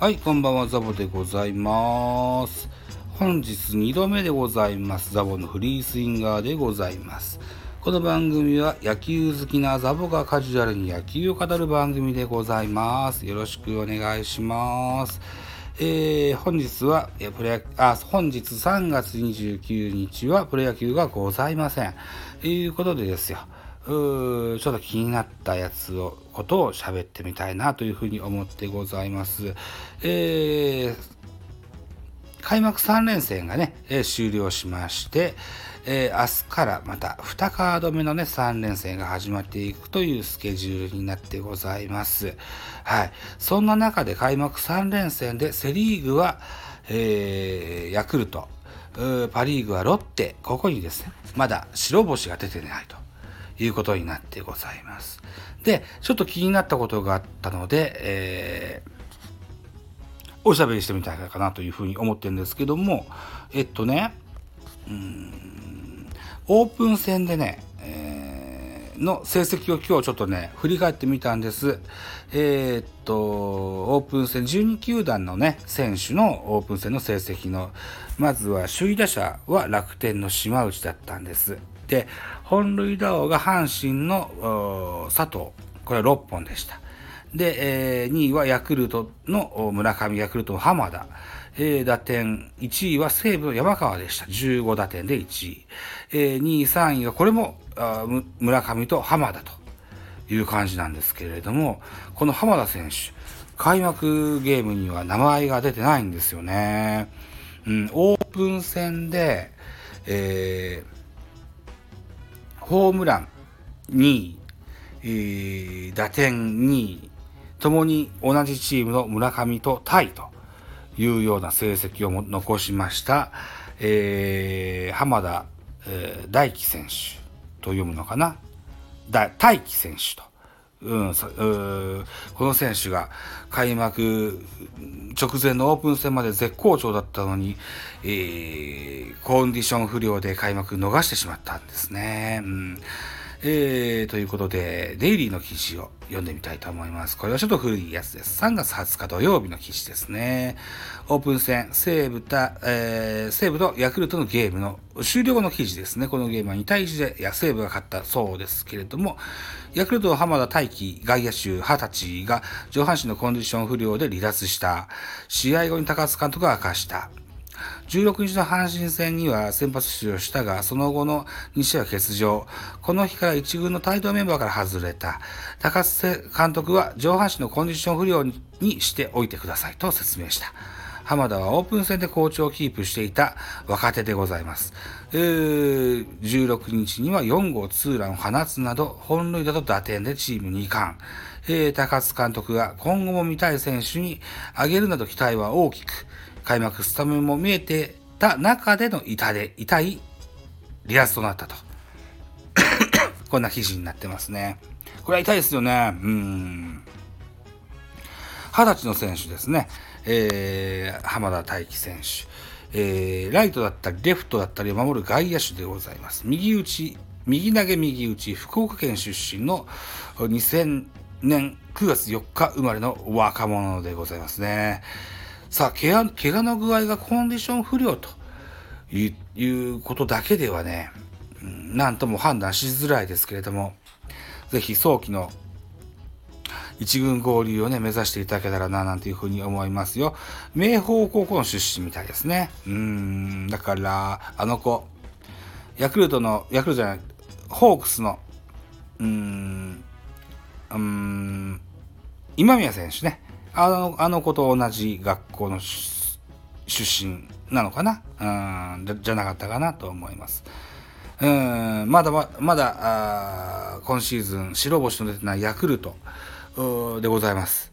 はい、こんばんは、ザボでございます。本日2度目でございます。ザボのフリースインガーでございます。この番組は野球好きなザボがカジュアルに野球を語る番組でございます。よろしくお願いします。えー、本日は、えプロ野あ、本日3月29日はプロ野球がございません。ということでですよ。うーちょっと気になったやつを、ことを喋ってみたいなというふうに思ってございます。えー、開幕3連戦がね、えー終了しまして、えー明日からまた2カード目のね、3連戦が始まっていくというスケジュールになってございます。はい。そんな中で開幕3連戦でセリーグは、えーヤクルト、パリーグはロッテ、ここにですね、まだ白星が出てないということになってございます。で、ちょっと気になったことがあったので、えーおしゃべりしてみたいかなというふうに思ってるんですけども、えっとね、うんオープン戦でね、えの成績を今日ちょっとね、振り返ってみたんです。えーっと、オープン戦、12球団のね、選手のオープン戦の成績の、まずは首位打者は楽天の島内だったんです。で、本塁打王が阪神の佐藤、これは6本でした。で、えー2位はヤクルトの村上、ヤクルトの浜田。えー打点、1位は西武の山川でした。15打点で1位。えー2位、3位がこれもあ村上と浜田という感じなんですけれども、この浜田選手、開幕ゲームには名前が出てないんですよね。うん、オープン戦で、えーホームラン2位、えー打点2位、ともに同じチームの村上とタイというような成績を残しました、えー浜田、えー大輝選手と読むのかな？大輝選手と。うん、うこの選手が開幕直前のオープン戦まで絶好調だったのに、えーコンディション不良で開幕逃してしまったんですね。うんえーということで、デイリーの記事を読んでみたいと思います。これはちょっと古いやつです。3月20日土曜日の記事ですね。オープン戦、西武、えー西武とヤクルトのゲームの終了後の記事ですね。このゲームは2対1でいや西武が勝ったそうですけれども、ヤクルトの浜田大輝外野手20歳が上半身のコンディション不良で離脱した。試合後に高津監督が明かした。16日の阪神戦には先発出場したが、その後の2試合は欠場。この日から1軍の帯同メンバーから外れた。高津監督は上半身のコンディション不良にしておいてくださいと説明した。浜田はオープン戦で好調をキープしていた若手でございます。えー16日には4号ツーランを放つなど、本塁打と打点でチーム2冠。えー高津監督が今後も見たい選手に挙げるなど期待は大きく、開幕スタメンも見えてた中での痛で、痛い離脱となったと。こんな記事になってますね。これは痛いですよね。うん。二十歳の選手ですね。えー浜田大輝選手。えーライトだったり、レフトだったりを守る外野手でございます。右打ち、右投げ右打ち、福岡県出身の2000年9月4日生まれの若者でございますね。さあ、怪我怪我の具合がコンディション不良ということだけではね、なんとも判断しづらいですけれども、ぜひ早期の一軍合流をね、目指していただけたらな、なんていうふうに思いますよ。明豊高校の出身みたいですね。うん、だから、あの子、ヤクルトの、ヤクルトじゃない、ホークスの、うーん、うーん、今宮選手ね。あの、あの子と同じ学校の出身なのかな？うんじゃ、なかったかなと思います。うん、まだまだ、今シーズン白星の出てないヤクルトでございます。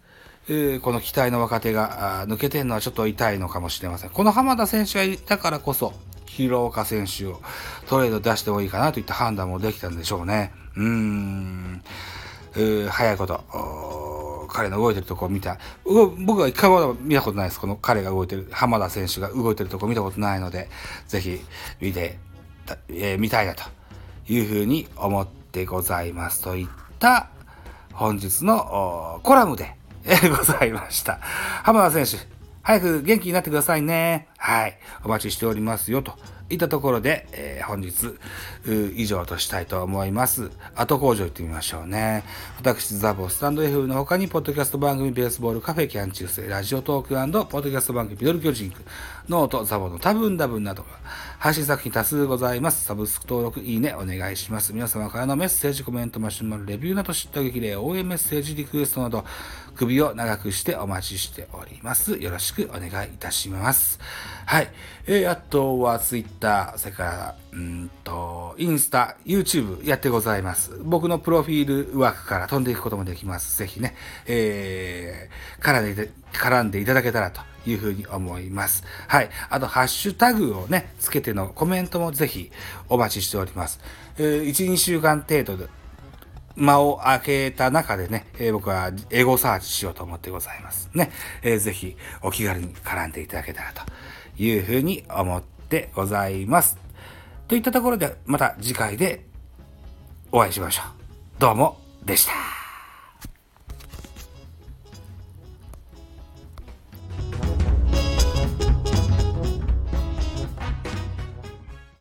えーこの期待の若手が抜けてるのはちょっと痛いのかもしれません。この浜田選手がいたからこそ、広岡選手をトレード出してもいいかなといった判断もできたんでしょうね。うーん、えー早いこと、彼の動いてるとこを見た。僕は一回も見たことないです。この彼が動いてる、浜田選手が動いてるとこ見たことないので、ぜひ見て、たえー見たいなというふうに思ってございます。といった本日のコラムで、えー、ございました。浜田選手、早く元気になってくださいね。はい。お待ちしておりますよ。といったところで、えー、本日、以上としたいと思います。後口上行ってみましょうね。私、ザボスタンド F の他に、ポッドキャスト番組、ベースボールカフェ、キャン中世、ラジオトークポッドキャスト番組、ミドル巨人ノート、ザボの多分多分など、配信作品多数ございます。サブスク登録、いいね、お願いします。皆様からのメッセージ、コメント、マシュマロ、レビューなど、知った激励、応援メッセージ、リクエストなど、首を長くしてお待ちしております。よろしくお願いいたします。はい。えー、あとは Twitter、それから、うんと、インスタ、YouTube やってございます。僕のプロフィール枠から飛んでいくこともできます。ぜひね、えー、絡んで、絡んでいただけたらというふうに思います。はい。あと、ハッシュタグをね、つけてのコメントもぜひお待ちしております。えー、1、2週間程度で、間を空けた中でね、えー、僕はエゴサーチしようと思ってございますね。えー、ぜひお気軽に絡んでいただけたらというふうに思ってございます。といったところでまた次回でお会いしましょう。どうもでした。